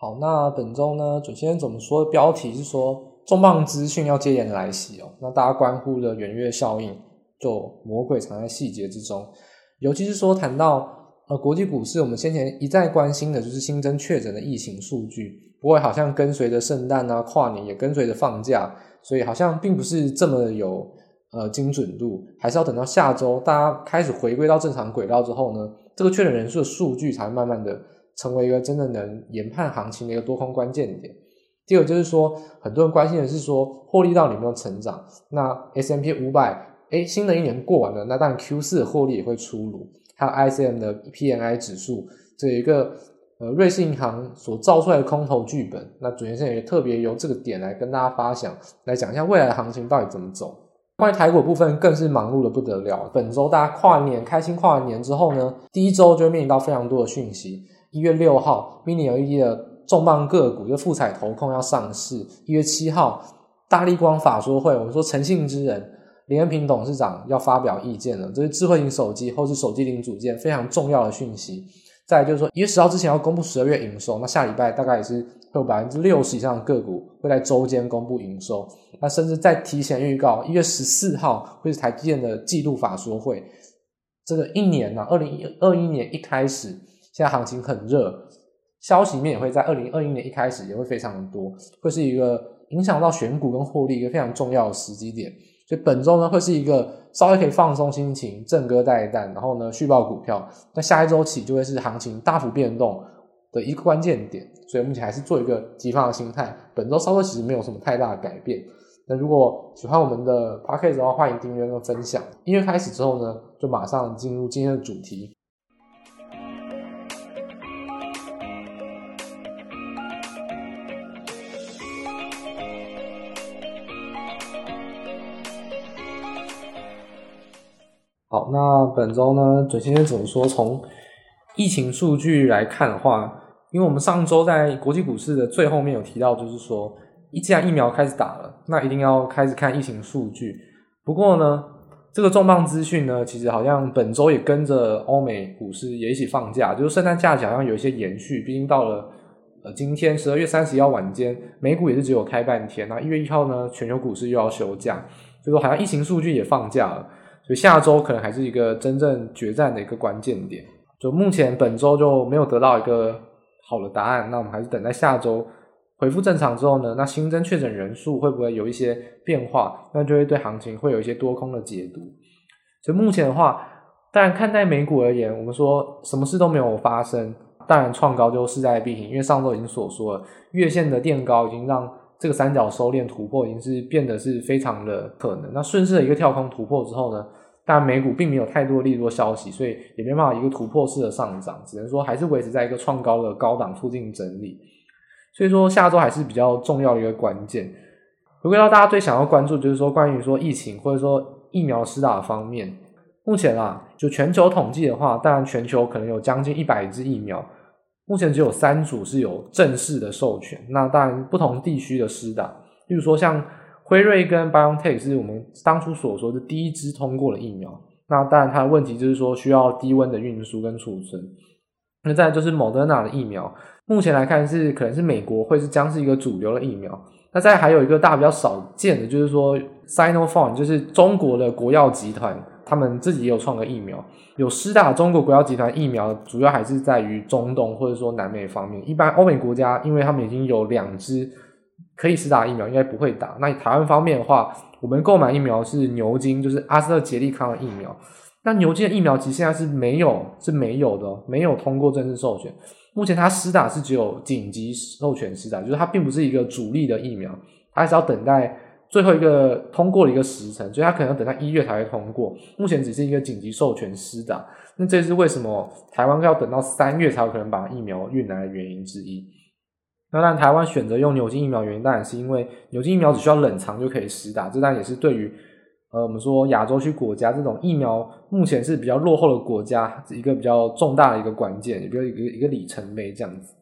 好，那本周呢，准先生怎么说？标题是说重磅资讯要接连来袭哦。那大家关乎的圆月效应，就魔鬼藏在细节之中。尤其是说谈到呃国际股市，我们先前一再关心的就是新增确诊的疫情数据，不过好像跟随着圣诞啊、跨年也跟随着放假，所以好像并不是这么有呃精准度，还是要等到下周大家开始回归到正常轨道之后呢，这个确诊人数的数据才慢慢的。成为一个真的能研判行情的一个多空关键点。第二就是说，很多人关心的是说，获利到底有没有成长？那 S M P 五百，诶，新的一年过完了，那当然 Q 四的获利也会出炉。还有 I C M 的 PMI 指数，这一个呃瑞士银行所造出来的空头剧本。那主持人也特别由这个点来跟大家发想，来讲一下未来的行情到底怎么走。关于台股部分，更是忙碌的不得了。本周大家跨年开心跨完年之后呢，第一周就会面临到非常多的讯息。一月六号，Mini LED 的重磅个股就富彩投控要上市。一月七号，大力光法说会，我们说诚信之人林恩平董事长要发表意见了，这是智慧型手机或是手机零组件非常重要的讯息。再就是说，一月十号之前要公布十二月营收，那下礼拜大概也是会有百分之六十以上的个股会在周间公布营收。那甚至再提前预告，一月十四号会是台积电的季度法说会。这个一年呢、啊，二零二一年一开始。现在行情很热，消息面也会在二零二一年一开始也会非常的多，会是一个影响到选股跟获利一个非常重要的时机点。所以本周呢，会是一个稍微可以放松心情、正哥带一弹，然后呢续报股票。那下一周起就会是行情大幅变动的一个关键点。所以目前还是做一个急放的心态。本周稍微其实没有什么太大的改变。那如果喜欢我们的 Podcast 的话，欢迎订阅跟分享。音乐开始之后呢，就马上进入今天的主题。好，那本周呢，准先生怎么说？从疫情数据来看的话，因为我们上周在国际股市的最后面有提到，就是说，既然疫苗开始打了，那一定要开始看疫情数据。不过呢，这个重磅资讯呢，其实好像本周也跟着欧美股市也一起放假，就是圣诞假期好像有一些延续。毕竟到了呃今天十二月三十一号晚间，美股也是只有开半天，那一月一号呢，全球股市又要休假，所以说好像疫情数据也放假了。所以下周可能还是一个真正决战的一个关键点。就目前本周就没有得到一个好的答案，那我们还是等待下周恢复正常之后呢，那新增确诊人数会不会有一些变化？那就会对行情会有一些多空的解读。所以目前的话，当然看待美股而言，我们说什么事都没有发生，当然创高就势在必行，因为上周已经所说了，月线的垫高已经让。这个三角收敛突破已经是变得是非常的可能。那顺势的一个跳空突破之后呢，但美股并没有太多利多消息，所以也没办法一个突破式的上涨，只能说还是维持在一个创高的高档附近整理。所以说下周还是比较重要的一个关键。回归到大家最想要关注，就是说关于说疫情或者说疫苗施打方面，目前啊，就全球统计的话，当然全球可能有将近一百支疫苗。目前只有三组是有正式的授权，那当然不同地区的施打，例如说像辉瑞跟 BioNTech 是我们当初所说的第一支通过的疫苗，那当然它的问题就是说需要低温的运输跟储存。那再就是 Moderna 的疫苗，目前来看是可能是美国会是将是一个主流的疫苗。那再还有一个大家比较少见的，就是说 Sinopharm 就是中国的国药集团。他们自己也有创个疫苗，有施打中国国药集团疫苗，主要还是在于中东或者说南美方面。一般欧美国家，因为他们已经有两支可以施打疫苗，应该不会打。那台湾方面的话，我们购买疫苗是牛津，就是阿斯特捷利康的疫苗。那牛津的疫苗其实现在是没有，是没有的，没有通过正式授权。目前它施打是只有紧急授权施打，就是它并不是一个主力的疫苗，它还是要等待。最后一个通过了一个时程，所以它可能要等到一月才会通过。目前只是一个紧急授权施打，那这是为什么台湾要等到三月才有可能把疫苗运来的原因之一。那当然，台湾选择用牛津疫苗原因，当然是因为牛津疫苗只需要冷藏就可以施打，这当然也是对于呃我们说亚洲区国家这种疫苗目前是比较落后的国家一个比较重大的一个关键，一个一个一个里程碑这样子。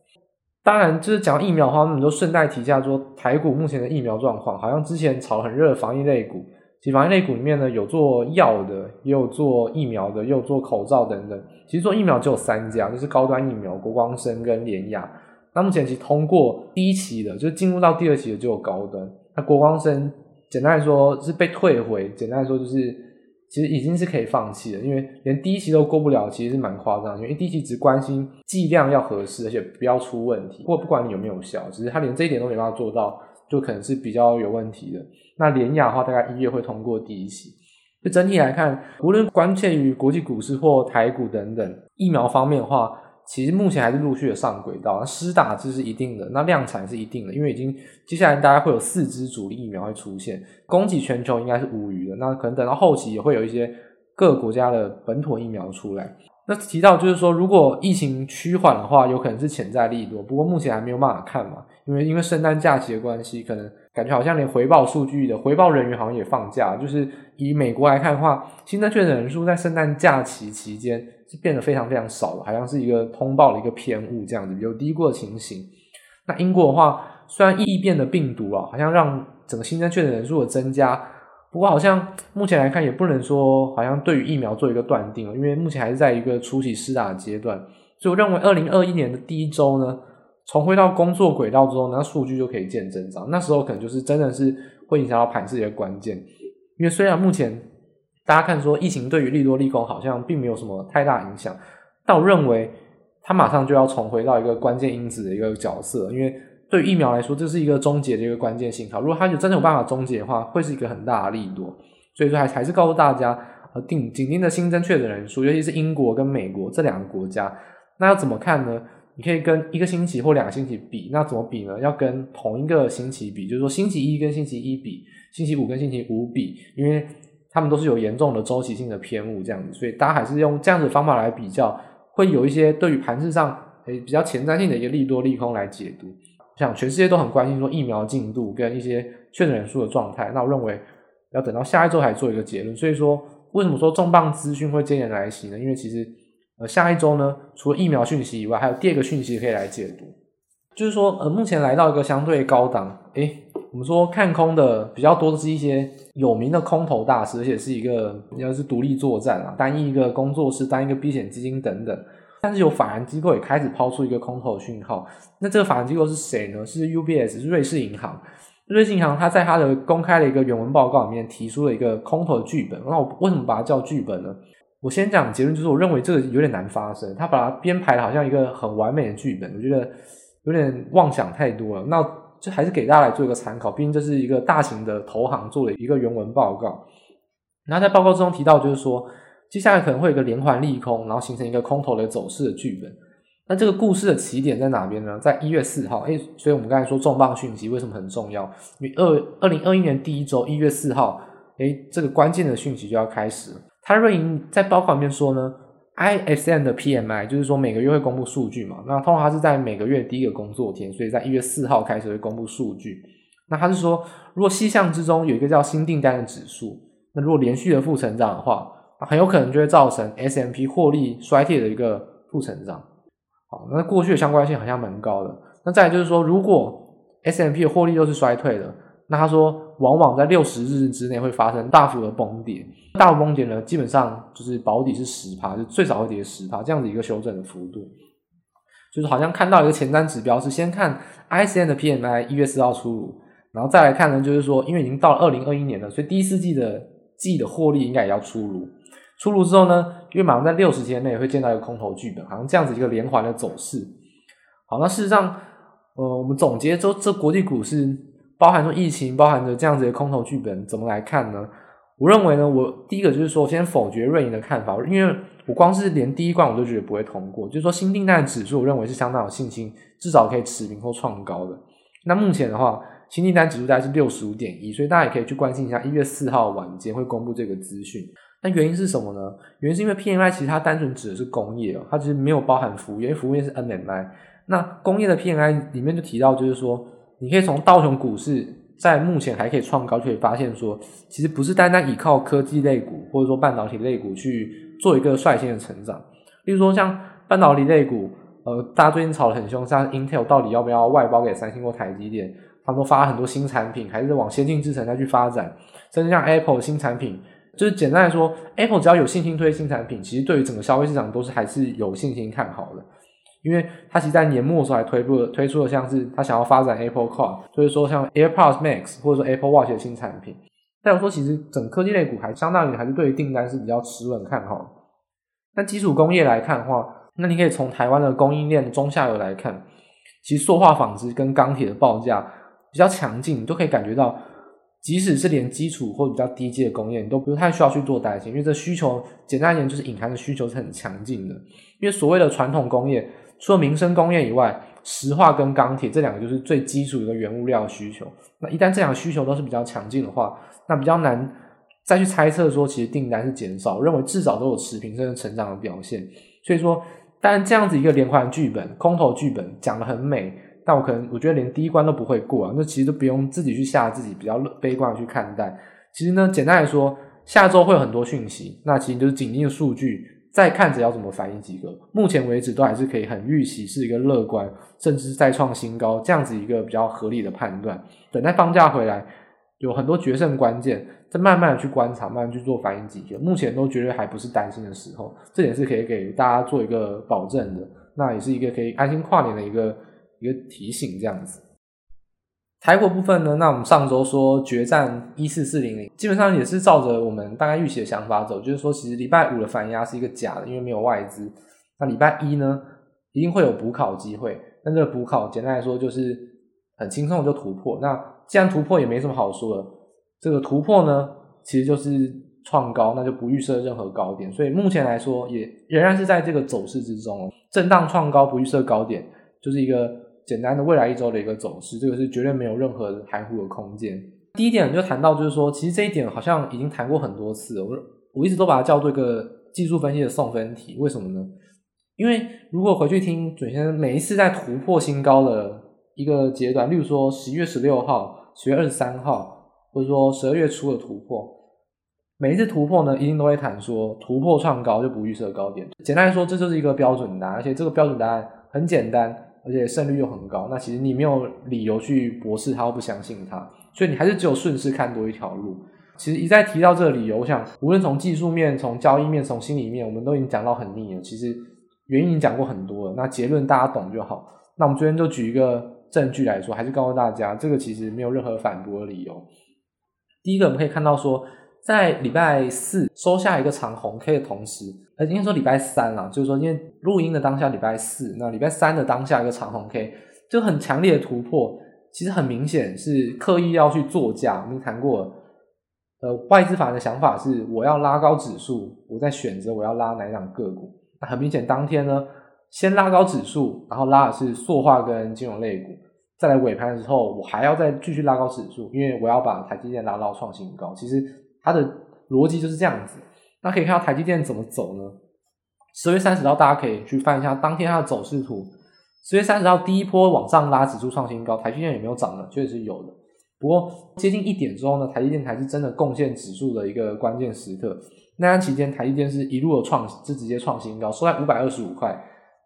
当然，就是讲疫苗的话，我们就顺带提一下说，台股目前的疫苗状况，好像之前炒很热的防疫类股，其实防疫类股里面呢，有做药的，也有做疫苗的，也有做口罩等等。其实做疫苗只有三家，就是高端疫苗，国光生跟联亚。那目前其实通过第一期的，就是进入到第二期的就有高端。那国光生简单来说是被退回，简单来说就是其实已经是可以放弃了，因为连第一期都过不了，其实是蛮夸张。因为第一期只关心剂量要合适，而且不要出问题。不过不管你有没有效，只是他连这一点都没办法做到，就可能是比较有问题的。那联亚的话，大概一月会通过第一期。就整体来看，无论关切于国际股市或台股等等疫苗方面的话。其实目前还是陆续的上轨道，那施打这是一定的，那量产是一定的，因为已经接下来大概会有四支主力疫苗会出现，供给全球应该是无虞的。那可能等到后期也会有一些各个国家的本土疫苗出来。那提到就是说，如果疫情趋缓的话，有可能是潜在利多，不过目前还没有办法看嘛，因为因为圣诞假期的关系，可能感觉好像连回报数据的回报人员好像也放假，就是以美国来看的话，新增确诊人数在圣诞假期期间。是变得非常非常少的，好像是一个通报的一个偏误这样子，有低过的情形。那英国的话，虽然异变的病毒啊，好像让整个新增确诊人数的增加，不过好像目前来看也不能说好像对于疫苗做一个断定了，因为目前还是在一个初期施打的阶段。所以我认为，二零二一年的第一周呢，重回到工作轨道之后，那数据就可以见增长。那时候可能就是真的是会影响到盘势的关键，因为虽然目前。大家看说，疫情对于利多利空好像并没有什么太大影响，但我认为它马上就要重回到一个关键因子的一个角色，因为对于疫苗来说，这是一个终结的一个关键信号。如果它就真的有办法终结的话，会是一个很大的利多。所以说，还还是告诉大家，呃，定紧盯的新增确诊人数，尤其是英国跟美国这两个国家，那要怎么看呢？你可以跟一个星期或两个星期比，那怎么比呢？要跟同一个星期比，就是说星期一跟星期一比，星期五跟星期五比，因为。他们都是有严重的周期性的偏误，这样子，所以大家还是用这样子的方法来比较，会有一些对于盘势上诶比较前瞻性的一个利多利空来解读。像全世界都很关心说疫苗进度跟一些确诊人数的状态，那我认为要等到下一周才做一个结论。所以说，为什么说重磅资讯会接连来袭呢？因为其实呃下一周呢，除了疫苗讯息以外，还有第二个讯息可以来解读，就是说呃目前来到一个相对高档，诶我们说看空的比较多的是一些有名的空头大师，而且是一个要是独立作战啊，单一一个工作室，单一个避险基金等等。但是有法人机构也开始抛出一个空头讯号。那这个法人机构是谁呢？是 UBS，瑞士银行。瑞士银行它在它的公开的一个原文报告里面提出了一个空头剧本。那我为什么把它叫剧本呢？我先讲结论，就是我认为这个有点难发生。他把它编排的好像一个很完美的剧本，我觉得有点妄想太多了。那就还是给大家来做一个参考，毕竟这是一个大型的投行做的一个原文报告。然后在报告之中提到，就是说接下来可能会有一个连环利空，然后形成一个空头的走势的剧本。那这个故事的起点在哪边呢？在一月四号，诶，所以我们刚才说重磅讯息为什么很重要？因为二二零二一年第一周一月四号，诶，这个关键的讯息就要开始了。他瑞银在报告里面说呢。ISM 的 PMI 就是说每个月会公布数据嘛，那通常它是在每个月第一个工作天，所以在一月四号开始会公布数据。那他是说，如果细项之中有一个叫新订单的指数，那如果连续的负成长的话，很有可能就会造成 SMP 获利衰退的一个负成长。好，那过去的相关性好像蛮高的。那再来就是说，如果 SMP 的获利又是衰退的，那他说。往往在六十日之内会发生大幅的崩跌，大幅崩跌呢，基本上就是保底是十趴，就最少会跌十趴，这样子一个修正的幅度，就是好像看到一个前瞻指标是先看 ISM 的 PMI 一月四号出炉，然后再来看呢，就是说因为已经到了二零二一年了，所以第四季的季的获利应该也要出炉，出炉之后呢，因为马上在六十天内会见到一个空头剧本，好像这样子一个连环的走势。好，那事实上，呃，我们总结之后，这国际股市。包含说疫情，包含着这样子的空头剧本，怎么来看呢？我认为呢，我第一个就是说，先否决瑞银的看法，因为我光是连第一关我都觉得不会通过。就是说，新订单指数，我认为是相当有信心，至少可以持平或创高的。那目前的话，新订单指数大概是六十五点一，所以大家也可以去关心一下，一月四号晚间会公布这个资讯。那原因是什么呢？原因是因为 PMI 其实它单纯指的是工业哦，它其实没有包含服务业，因为服务业是 NMI。那工业的 PMI 里面就提到，就是说。你可以从道琼股市在目前还可以创高，就可以发现说，其实不是单单依靠科技类股或者说半导体类股去做一个率先的成长。例如说像半导体类股，呃，大家最近炒得很凶，像 Intel 到底要不要外包给三星或台积电？他们都发了很多新产品，还是往先进制程再去发展。甚至像 Apple 新产品，就是简单来说，Apple 只要有信心推新产品，其实对于整个消费市场都是还是有信心看好的。因为它其实在年末的时候还推出了推出了像是它想要发展 Apple Car，所以说像 AirPods Max 或者说 Apple Watch 的新产品。但我说其实整科技类股还相当于还是对于订单是比较持稳看好。但基础工业来看的话，那你可以从台湾的供应链中下游来看，其实塑化纺织跟钢铁的报价比较强劲，你都可以感觉到。即使是连基础或比较低阶的工业，你都不用太需要去做担心，因为这需求简单一点就是隐含的需求是很强劲的。因为所谓的传统工业，除了民生工业以外，石化跟钢铁这两个就是最基础的一个原物料需求。那一旦这两个需求都是比较强劲的话，那比较难再去猜测说其实订单是减少，认为至少都有持平甚至成长的表现。所以说，当然这样子一个连环剧本、空头剧本讲得很美。但我可能我觉得连第一关都不会过啊，那其实都不用自己去吓自己，比较悲观的去看待。其实呢，简单来说，下周会有很多讯息，那其实就是紧盯的数据，再看着要怎么反应几个。目前为止都还是可以很预期是一个乐观，甚至是再创新高这样子一个比较合理的判断。等待放假回来，有很多决胜关键，再慢慢的去观察，慢慢去做反应几个。目前都绝对还不是担心的时候，这点是可以给大家做一个保证的。那也是一个可以安心跨年的一个。一个提醒这样子，台股部分呢，那我们上周说决战一四四零零，基本上也是照着我们大概预期的想法走，就是说其实礼拜五的反压是一个假的，因为没有外资。那礼拜一呢，一定会有补考机会，那这个补考简单来说就是很轻松就突破。那既然突破也没什么好说的，这个突破呢，其实就是创高，那就不预设任何高点。所以目前来说也仍然是在这个走势之中，震荡创高，不预设高点，就是一个。简单的未来一周的一个走势，这个是绝对没有任何含糊的空间。第一点就谈到，就是说，其实这一点好像已经谈过很多次。我我一直都把它叫做一个技术分析的送分题。为什么呢？因为如果回去听准先生每一次在突破新高的一个阶段，例如说十一月十六号、十月二十三号，或者说十二月初的突破，每一次突破呢，一定都会谈说突破创高就不预设高点。简单来说，这就是一个标准答案，而且这个标准答案很简单。而且胜率又很高，那其实你没有理由去驳斥他或不相信他，所以你还是只有顺势看多一条路。其实一再提到这个理由，我想无论从技术面、从交易面、从心理面，我们都已经讲到很腻了。其实原因已经讲过很多了，那结论大家懂就好。那我们昨天就举一个证据来说，还是告诉大家，这个其实没有任何反驳的理由。第一个，我们可以看到说。在礼拜四收下一个长红 K 的同时，呃，应该说礼拜三啦，就是说因为录音的当下礼拜四，那礼拜三的当下一个长红 K 就很强烈的突破，其实很明显是刻意要去作价。我们谈过，呃，外资法人的想法是我要拉高指数，我在选择我要拉哪一档个股。那很明显，当天呢先拉高指数，然后拉的是塑化跟金融类股，再来尾盘的时候我还要再继续拉高指数，因为我要把台积电拉到创新高。其实。它的逻辑就是这样子，那可以看到台积电怎么走呢？十月三十号，大家可以去翻一下当天它的走势图。十月三十号第一波往上拉指数创新高，台积电有没有涨呢？确实有的。不过接近一点之后呢，台积电才是真的贡献指数的一个关键时刻。那段期间，台积电是一路的创，是直接创新高，收在五百二十五块。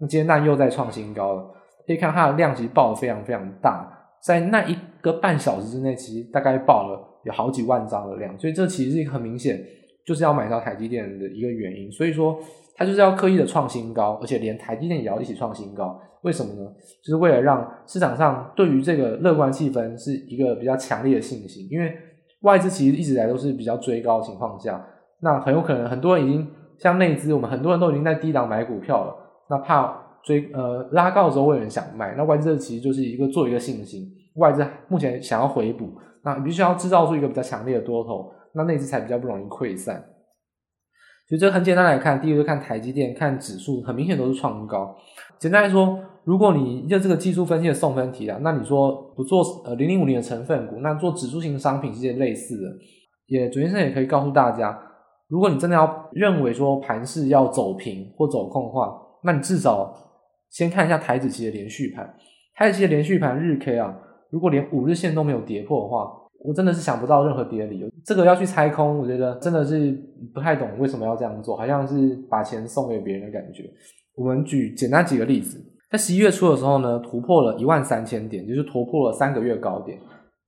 那今天那又在创新高了，可以看它的量级爆的非常非常大，在那一个半小时之内，其实大概爆了。有好几万张的量，所以这其实是一个很明显就是要买到台积电的一个原因。所以说，它就是要刻意的创新高，而且连台积电也要一起创新高。为什么呢？就是为了让市场上对于这个乐观气氛是一个比较强烈的信心。因为外资其实一直以来都是比较追高的情况下，那很有可能很多人已经像内资，我们很多人都已经在低档买股票了，那怕追呃拉高的时候会有人想卖，那外资其实就是一个做一个信心，外资目前想要回补。那必须要制造出一个比较强烈的多头，那内资才比较不容易溃散。所以这很简单来看，第一个看台积电，看指数，很明显都是创高。简单来说，如果你用这个技术分析的送分题啊，那你说不做呃零零五零的成分股，那做指数型商品这些类似的，也准先生也可以告诉大家，如果你真的要认为说盘势要走平或走空的话，那你至少先看一下台指期的连续盘，台指期的连续盘日 K 啊。如果连五日线都没有跌破的话，我真的是想不到任何跌的理由。这个要去猜空，我觉得真的是不太懂为什么要这样做，好像是把钱送给别人的感觉。我们举简单几个例子，在十一月初的时候呢，突破了一万三千点，就是突破了三个月高点。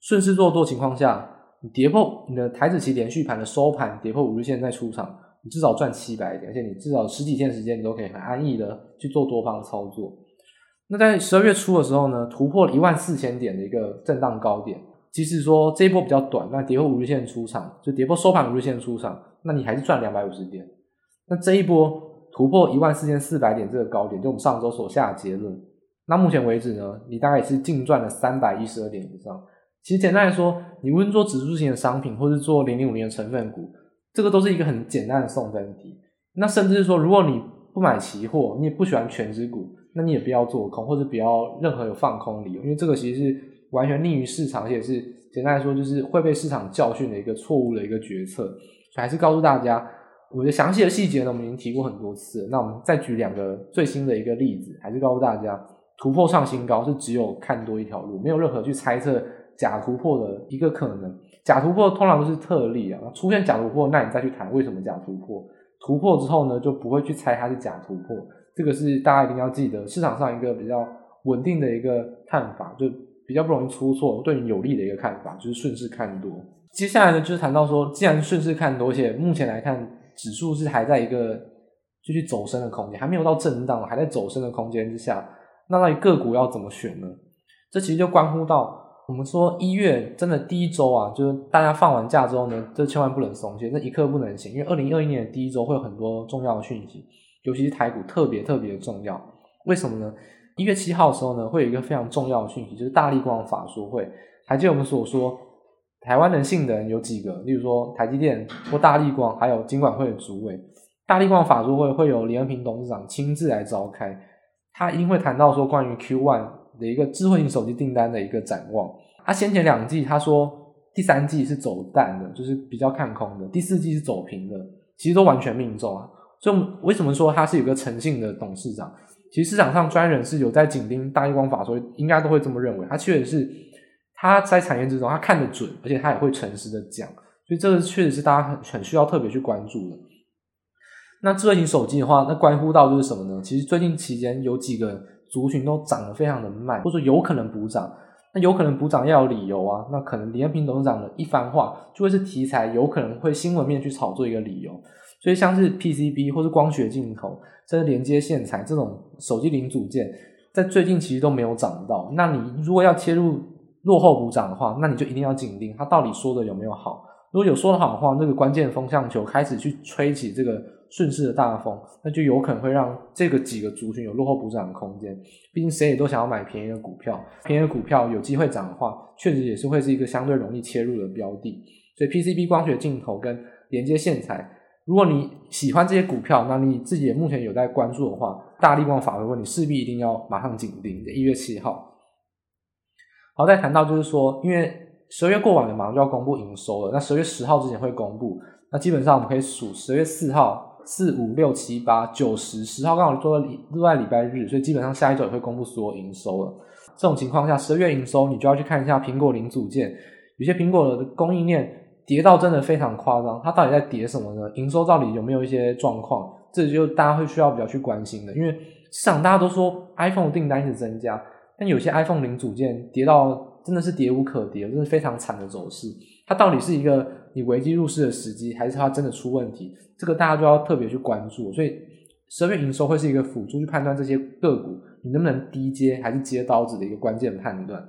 顺势做多情况下，你跌破你的台指期连续盘的收盘跌破五日线再出场，你至少赚七百点，而且你至少十几天时间你都可以很安逸的去做多方操作。那在十二月初的时候呢，突破一万四千点的一个震荡高点。即使说这一波比较短，那跌破五日线出场，就跌破收盘五日线出场，那你还是赚两百五十点。那这一波突破一万四千四百点这个高点，就我们上周所下的结论。那目前为止呢，你大概是净赚了三百一十二点以上。其实简单来说，你无论做指数型的商品，或是做零零五年的成分股，这个都是一个很简单的送分题。那甚至是说，如果你不买期货，你也不喜欢全值股，那你也不要做空，或者不要任何有放空理由，因为这个其实是完全逆于市场，而且是简单来说就是会被市场教训的一个错误的一个决策。所以还是告诉大家，我的详细的细节呢，我们已经提过很多次。那我们再举两个最新的一个例子，还是告诉大家，突破创新高是只有看多一条路，没有任何去猜测假突破的一个可能。假突破通常都是特例啊，出现假突破，那你再去谈为什么假突破。突破之后呢，就不会去猜它是假突破，这个是大家一定要记得，市场上一个比较稳定的一个看法，就比较不容易出错，对你有利的一个看法，就是顺势看多。接下来呢，就是谈到说，既然顺势看多，且目前来看指数是还在一个继续走升的空间，还没有到震荡，还在走升的空间之下，那到底个股要怎么选呢？这其实就关乎到。我们说一月真的第一周啊，就是大家放完假之后呢，这千万不能松懈，这一刻不能闲，因为二零二一年的第一周会有很多重要的讯息，尤其是台股特别特别重要。为什么呢？一月七号的时候呢，会有一个非常重要的讯息，就是大立光法说会。还记得我们所说，台湾能信的人有几个？例如说台积电或大立光，还有金管会的主委。大立光法说会会有李恩平董事长亲自来召开，他一定会谈到说关于 Q one。的一个智慧型手机订单的一个展望，他先前两季他说第三季是走淡的，就是比较看空的，第四季是走平的，其实都完全命中啊。所以为什么说他是有个诚信的董事长？其实市场上专人是有在紧盯大立光法所以，应该都会这么认为。他确实是他在产业之中他看得准，而且他也会诚实的讲，所以这个确实是大家很很需要特别去关注的。那智慧型手机的话，那关乎到就是什么呢？其实最近期间有几个。族群都涨得非常的慢，或者说有可能补涨，那有可能补涨要有理由啊，那可能李恩平董事长的一番话就会是题材，有可能会新闻面去炒作一个理由。所以像是 PCB 或是光学镜头，甚至连接线材这种手机零组件，在最近其实都没有涨到。那你如果要切入落后补涨的话，那你就一定要紧盯它到底说的有没有好。如果有说的好的话，那个关键风向球开始去吹起这个顺势的大风，那就有可能会让这个几个族群有落后补涨的空间。毕竟谁也都想要买便宜的股票，便宜的股票有机会涨的话，确实也是会是一个相对容易切入的标的。所以 PCB 光学镜头跟连接线材，如果你喜欢这些股票，那你自己也目前有在关注的话，大立光法说会，你势必一定要马上紧盯。一月七号，好，再谈到就是说，因为。十二月过完了，马上就要公布营收了。那十二月十号之前会公布。那基本上我们可以数十二月四号、四五六七八九十十号刚好做到礼落在礼拜日，所以基本上下一周也会公布所有营收了。这种情况下，十二月营收你就要去看一下苹果零组件，有些苹果的供应链跌到真的非常夸张，它到底在跌什么呢？营收到底有没有一些状况？这就大家会需要比较去关心的，因为市场大家都说 iPhone 订单是增加，但有些 iPhone 零组件跌到。真的是跌无可跌，真的是非常惨的走势。它到底是一个你危机入市的时机，还是它真的出问题？这个大家就要特别去关注。所以十二月营收会是一个辅助去判断这些个股你能不能低接还是接刀子的一个关键判断。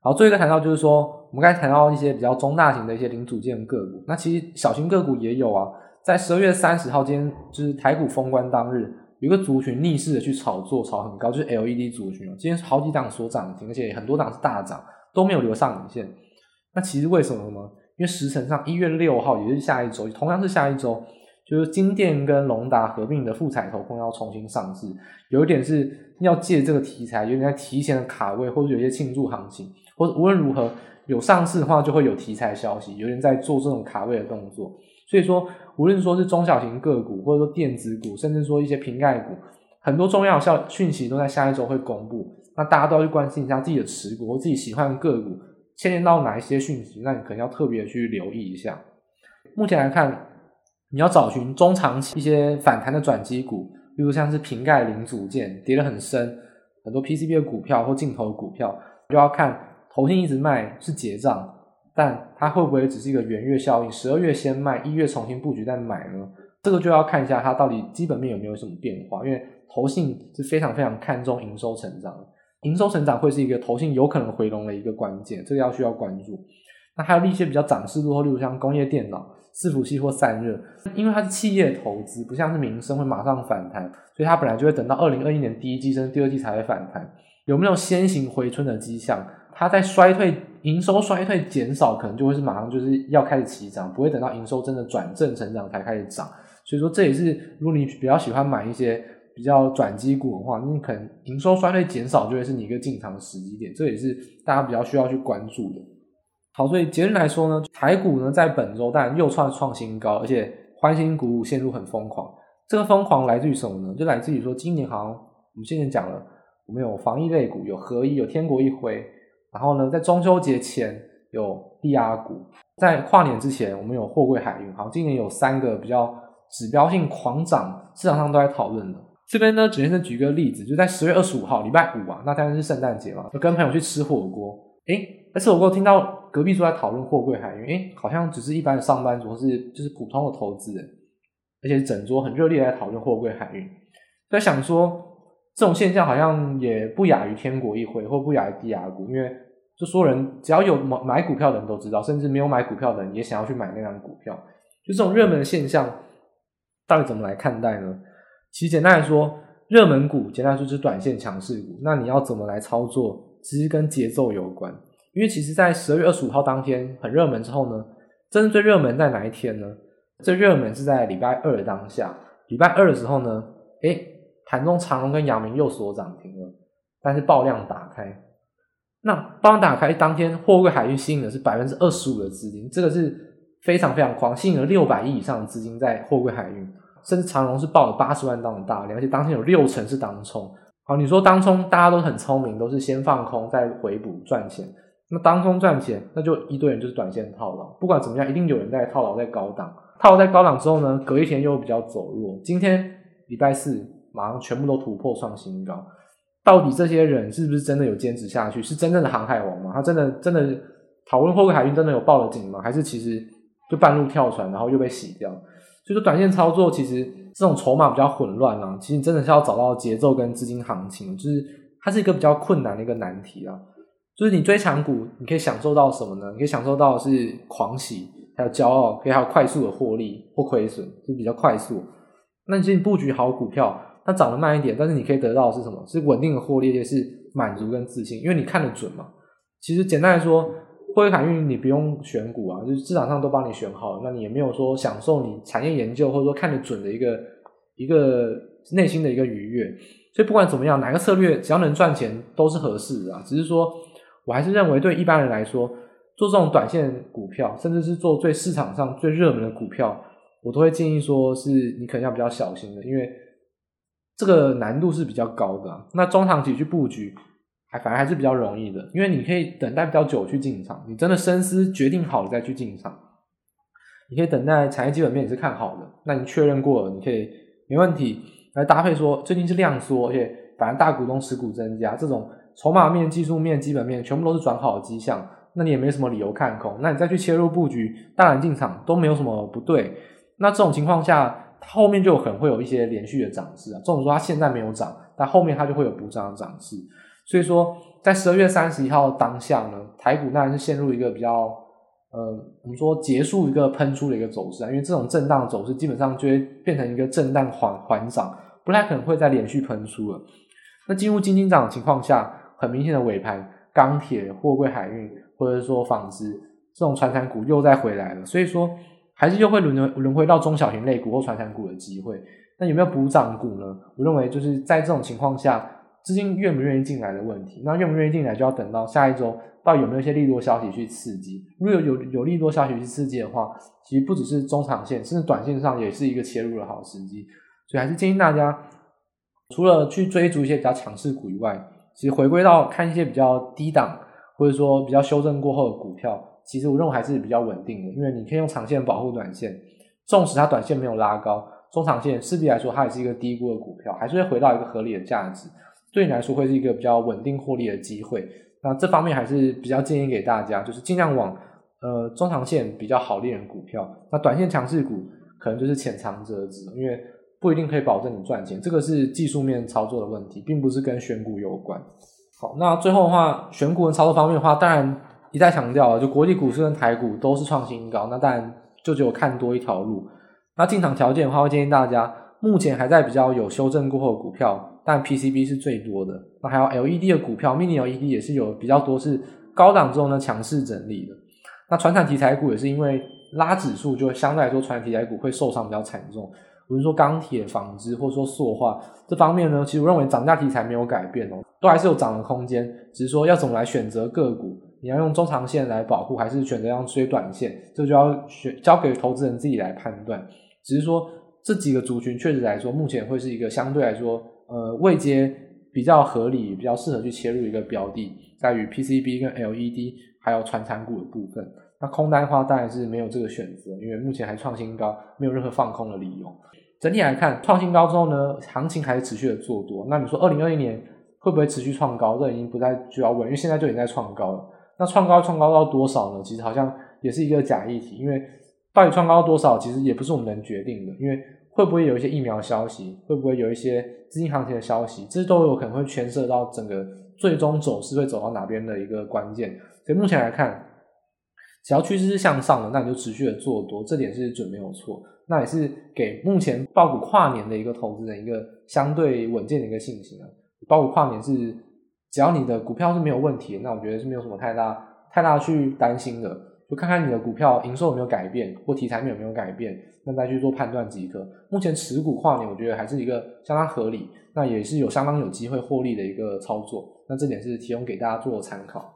好，最后一个谈到就是说，我们刚才谈到一些比较中大型的一些零组件个股，那其实小型个股也有啊。在十二月三十号，今天就是台股封关当日。有个族群逆势的去炒作，炒很高，就是 LED 族群。今天好几档所涨停，而且很多档是大涨，都没有留上影线。那其实为什么呢？因为时程上一月六号，也就是下一周，同样是下一周，就是金电跟隆达合并的富彩投控要重新上市。有一点是要借这个题材，有点在提前的卡位，或者有些庆祝行情，或者无论如何有上市的话，就会有题材消息，有人在做这种卡位的动作。所以说，无论说是中小型个股，或者说电子股，甚至说一些瓶盖股，很多重要消讯息都在下一周会公布。那大家都要去关心一下自己的持股或自己喜欢的个股牵连到哪一些讯息，那你可能要特别去留意一下。目前来看，你要找寻中长期一些反弹的转机股，比如像是瓶盖零组件跌得很深，很多 PCB 的股票或镜头的股票，就要看投信一直卖是结账。但它会不会只是一个元月效应？十二月先卖，一月重新布局再买呢？这个就要看一下它到底基本面有没有什么变化。因为投信是非常非常看重营收成长，营收成长会是一个投信有可能回笼的一个关键，这个要需要关注。那还有一些比较涨势落后，例如像工业电脑、伺服器或散热，因为它是企业投资，不像是民生会马上反弹，所以它本来就会等到二零二一年第一季甚至第二季才会反弹。有没有先行回春的迹象？它在衰退、营收衰退减少，可能就会是马上就是要开始起涨，不会等到营收真的转正成长才开始涨。所以说，这也是如果你比较喜欢买一些比较转机股的话，你可能营收衰退减少就会是你一个进场的时机点，这也是大家比较需要去关注的。好，所以结论来说呢，台股呢在本周当然又创创新高，而且欢欣鼓舞，陷入很疯狂。这个疯狂来自于什么呢？就来自于说今年好像我们先前讲了，我们有防疫类股，有合一，有天国一辉。然后呢，在中秋节前有低压股，在跨年之前我们有货柜海运。好，今年有三个比较指标性狂涨，市场上都在讨论的。这边呢，只是举个例子，就在十月二十五号礼拜五啊，那当然是圣诞节嘛，就跟朋友去吃火锅。诶，在吃火锅听到。隔壁桌在讨论货柜海运，诶，好像只是一般的上班族，或是就是普通的投资人，而且整桌很热烈在讨论货柜海运。在想说，这种现象好像也不亚于天国一辉，或不亚于低亚股，因为就说人只要有买买股票的人都知道，甚至没有买股票的人也想要去买那张股票。就这种热门的现象，到底怎么来看待呢？其实简单来说，热门股简单来说就是短线强势股，那你要怎么来操作，其实跟节奏有关。因为其实，在十二月二十五号当天很热门之后呢，真正最热门在哪一天呢？最热门是在礼拜二当下。礼拜二的时候呢，诶，盘中长荣跟阳明又锁涨停了，但是爆量打开。那爆量打开当天，货柜海运吸引的是百分之二十五的资金，这个是非常非常狂，吸引了六百亿以上的资金在货柜海运，甚至长荣是爆了八十万档的大量，而且当天有六成是当冲。好，你说当冲大家都很聪明，都是先放空再回补赚钱。那当冲赚钱，那就一堆人就是短线套牢。不管怎么样，一定有人在套牢在高档。套牢在高档之后呢，隔一天又比较走弱。今天礼拜四马上全部都突破创新高。到底这些人是不是真的有坚持下去？是真正的航海王吗？他真的真的讨论货柜海运真的有报了警吗？还是其实就半路跳船，然后又被洗掉？所以说短线操作其实这种筹码比较混乱啊。其实你真的是要找到节奏跟资金行情，就是它是一个比较困难的一个难题啊。就是你追强股，你可以享受到什么呢？你可以享受到是狂喜，还有骄傲，可以还有快速的获利或亏损，就比较快速。那你其实布局好股票，它涨得慢一点，但是你可以得到的是什么？是稳定的获利，也是满足跟自信，因为你看得准嘛。其实简单来说，货柜海运你不用选股啊，就是市场上都帮你选好，那你也没有说享受你产业研究或者说看得准的一个一个内心的一个愉悦。所以不管怎么样，哪个策略只要能赚钱都是合适的啊，只是说。我还是认为，对一般人来说，做这种短线股票，甚至是做最市场上最热门的股票，我都会建议说，是你可能要比较小心的，因为这个难度是比较高的。那中长期去布局，还反而还是比较容易的，因为你可以等待比较久去进场，你真的深思决定好了再去进场。你可以等待产业基本面也是看好的，那你确认过了，你可以没问题来搭配说，最近是量缩，而且反而大股东持股增加这种。筹码面、技术面、基本面全部都是转好的迹象，那你也没什么理由看空，那你再去切入布局、大胆进场都没有什么不对。那这种情况下，后面就可能会有一些连续的涨势啊。这种说它现在没有涨，但后面它就会有补涨的涨势。所以说，在十二月三十一号当下呢，台股当然是陷入一个比较，呃，我们说结束一个喷出的一个走势啊，因为这种震荡走势基本上就会变成一个震荡缓缓涨，不太可能会再连续喷出了。那进入金金涨的情况下。很明显的尾盘，钢铁、货柜海运，或者说纺织这种传产股又再回来了，所以说还是又会轮回轮回到中小型类股或传产股的机会。那有没有补涨股呢？我认为就是在这种情况下，资金愿不愿意进来的问题。那愿不愿意进来，就要等到下一周到底有没有一些利多消息去刺激。如果有有有利多消息去刺激的话，其实不只是中长线，甚至短线上也是一个切入的好时机。所以还是建议大家，除了去追逐一些比较强势股以外，其实回归到看一些比较低档，或者说比较修正过后的股票，其实我认为还是比较稳定的，因为你可以用长线保护短线，纵使它短线没有拉高，中长线势必来说它也是一个低估的股票，还是会回到一个合理的价值，对你来说会是一个比较稳定获利的机会。那这方面还是比较建议给大家，就是尽量往呃中长线比较好猎人股票，那短线强势股可能就是浅尝辄止，因为不一定可以保证你赚钱。这个是技术面操作的问题，并不是跟选股有关。好，那最后的话，选股跟操作方面的话，当然一再强调了，就国际股市跟台股都是创新高，那当然就只有看多一条路。那进场条件的话，会建议大家，目前还在比较有修正过后的股票，但 PCB 是最多的。那还有 LED 的股票，Mini LED 也是有比较多是高档之后呢强势整理的。那传产题材股也是因为拉指数，就相对来说传产题材股会受伤比较惨重。比如说钢铁、纺织或者说塑化这方面呢，其实我认为涨价题材没有改变哦，都还是有涨的空间。只是说要怎么来选择个股，你要用中长线来保护，还是选择用追短线，这就要选交给投资人自己来判断。只是说这几个族群确实来说，目前会是一个相对来说，呃，位阶比较合理、比较适合去切入一个标的，在于 PCB 跟 LED 还有传产股的部分。那空单的话当然是没有这个选择，因为目前还创新高，没有任何放空的理由。整体来看，创新高之后呢，行情还是持续的做多。那你说二零二一年会不会持续创高？这已经不再需要问，因为现在就已经在创高了。那创高创高到多少呢？其实好像也是一个假议题，因为到底创高多少，其实也不是我们能决定的。因为会不会有一些疫苗消息，会不会有一些资金行情的消息，这都有可能会牵涉到整个最终走势会走到哪边的一个关键。所以目前来看。只要趋势是向上的，那你就持续的做多，这点是准没有错。那也是给目前抱股跨年的一个投资人一个相对稳健的一个信心啊。抱股跨年是只要你的股票是没有问题，那我觉得是没有什么太大太大去担心的。就看看你的股票营收有没有改变，或题材面有没有改变，那再去做判断即可。目前持股跨年，我觉得还是一个相当合理，那也是有相当有机会获利的一个操作。那这点是提供给大家做参考。